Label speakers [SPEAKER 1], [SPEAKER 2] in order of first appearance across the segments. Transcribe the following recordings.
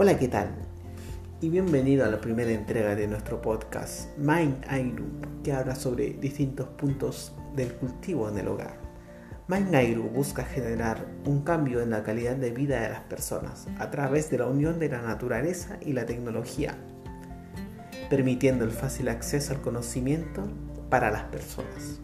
[SPEAKER 1] Hola, ¿qué tal? Y bienvenido a la primera entrega de nuestro podcast Mind Group, que habla sobre distintos puntos del cultivo en el hogar. Mind Group busca generar un cambio en la calidad de vida de las personas a través de la unión de la naturaleza y la tecnología, permitiendo el fácil acceso al conocimiento para las personas.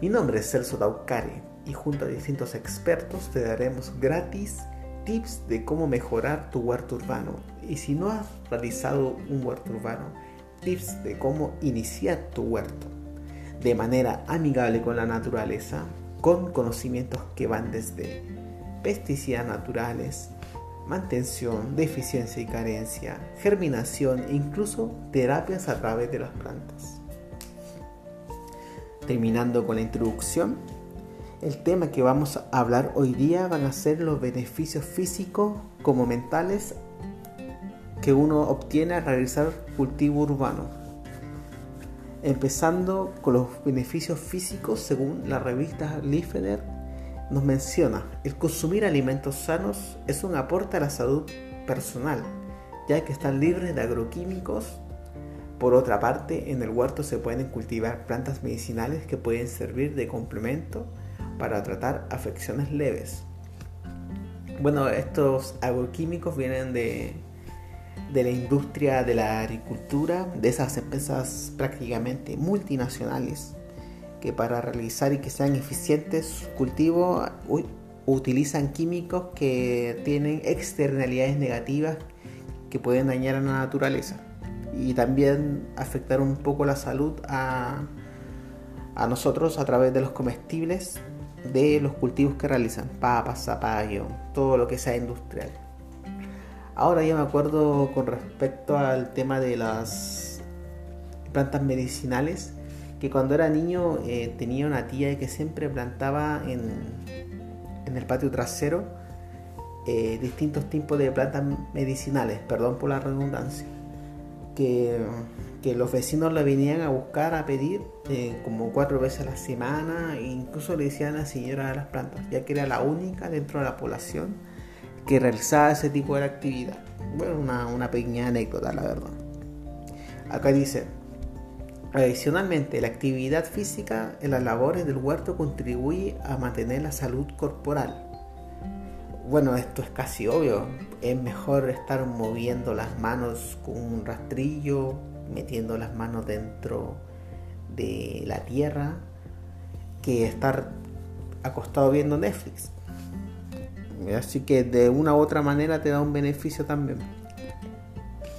[SPEAKER 1] Mi nombre es Celso Daucare y junto a distintos expertos te daremos gratis tips de cómo mejorar tu huerto urbano. Y si no has realizado un huerto urbano, tips de cómo iniciar tu huerto de manera amigable con la naturaleza, con conocimientos que van desde pesticidas naturales, mantención, deficiencia y carencia, germinación e incluso terapias a través de las plantas. Terminando con la introducción, el tema que vamos a hablar hoy día van a ser los beneficios físicos como mentales que uno obtiene al realizar cultivo urbano. Empezando con los beneficios físicos, según la revista Liefner, nos menciona, el consumir alimentos sanos es un aporte a la salud personal, ya que están libres de agroquímicos. Por otra parte, en el huerto se pueden cultivar plantas medicinales que pueden servir de complemento para tratar afecciones leves. Bueno, estos agroquímicos vienen de, de la industria de la agricultura, de esas empresas prácticamente multinacionales que para realizar y que sean eficientes cultivos utilizan químicos que tienen externalidades negativas que pueden dañar a la naturaleza y también afectar un poco la salud a, a nosotros a través de los comestibles de los cultivos que realizan, papas, zapallo, todo lo que sea industrial. Ahora ya me acuerdo con respecto al tema de las plantas medicinales, que cuando era niño eh, tenía una tía que siempre plantaba en, en el patio trasero eh, distintos tipos de plantas medicinales, perdón por la redundancia, que que los vecinos la venían a buscar, a pedir eh, como cuatro veces a la semana e incluso le decían a la señora de las plantas, ya que era la única dentro de la población que realizaba ese tipo de actividad. Bueno, una, una pequeña anécdota, la verdad. Acá dice, adicionalmente, la actividad física en las labores del huerto contribuye a mantener la salud corporal. Bueno, esto es casi obvio. Es mejor estar moviendo las manos con un rastrillo, metiendo las manos dentro de la tierra que estar acostado viendo Netflix. Así que de una u otra manera te da un beneficio también.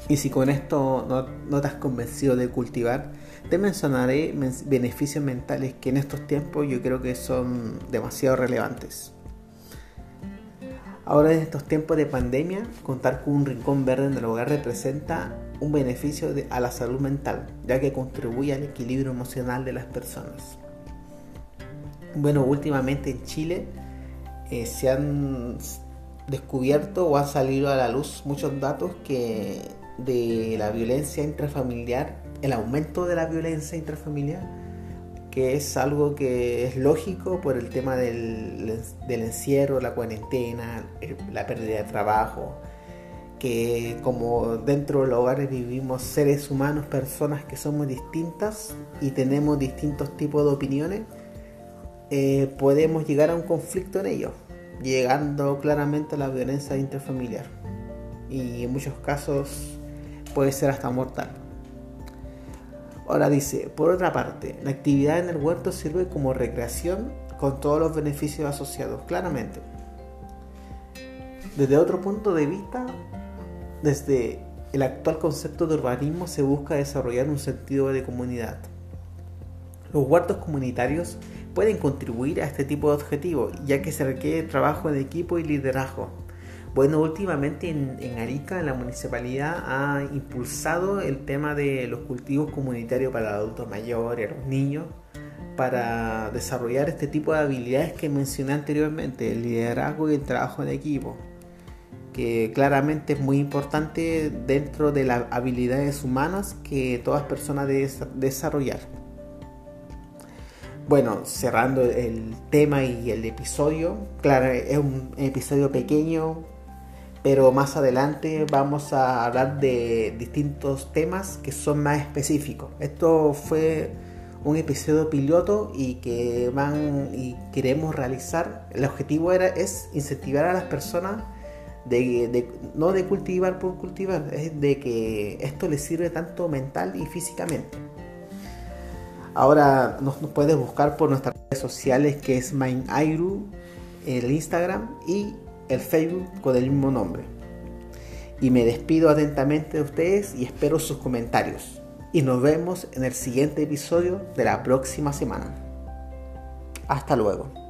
[SPEAKER 1] Y si con esto no, no te has convencido de cultivar, te mencionaré beneficios mentales que en estos tiempos yo creo que son demasiado relevantes. Ahora en estos tiempos de pandemia, contar con un rincón verde en el hogar representa un beneficio a la salud mental, ya que contribuye al equilibrio emocional de las personas. Bueno, últimamente en Chile eh, se han descubierto o han salido a la luz muchos datos que de la violencia intrafamiliar, el aumento de la violencia intrafamiliar, que es algo que es lógico por el tema del, encierro, la cuarentena, la pérdida de trabajo, que como dentro de los hogares vivimos seres humanos, personas que somos distintas y tenemos distintos tipos de opiniones, eh, podemos llegar a un conflicto en ello, llegando claramente a la violencia interfamiliar y en muchos casos puede ser hasta mortal. Ahora dice, por otra parte, la actividad en el huerto sirve como recreación con todos los beneficios asociados, claramente. Desde otro punto de vista, desde el actual concepto de urbanismo se busca desarrollar un sentido de comunidad. Los huertos comunitarios pueden contribuir a este tipo de objetivos, ya que se requiere trabajo en equipo y liderazgo bueno, últimamente en, Arica la municipalidad ha impulsado el tema de los cultivos comunitarios para adultos mayores, los niños, para desarrollar este tipo de habilidades que mencioné anteriormente, el liderazgo y el trabajo en equipo, que claramente es muy importante dentro de las habilidades humanas que todas personas deben desarrollar. Bueno, cerrando el tema y el episodio, claro, es un episodio pequeño, pero más adelante vamos a hablar de distintos temas que son más específicos. Esto fue un episodio piloto y que van y queremos realizar. El objetivo era es incentivar a las personas de, no de cultivar por cultivar, es de que esto les sirve tanto mental y físicamente. Ahora nos, puedes buscar por nuestras redes sociales que es MindAiru, el Instagram y el Facebook con el mismo nombre. Y me despido atentamente de ustedes y espero sus comentarios. Y nos vemos en el siguiente episodio de la próxima semana. Hasta luego.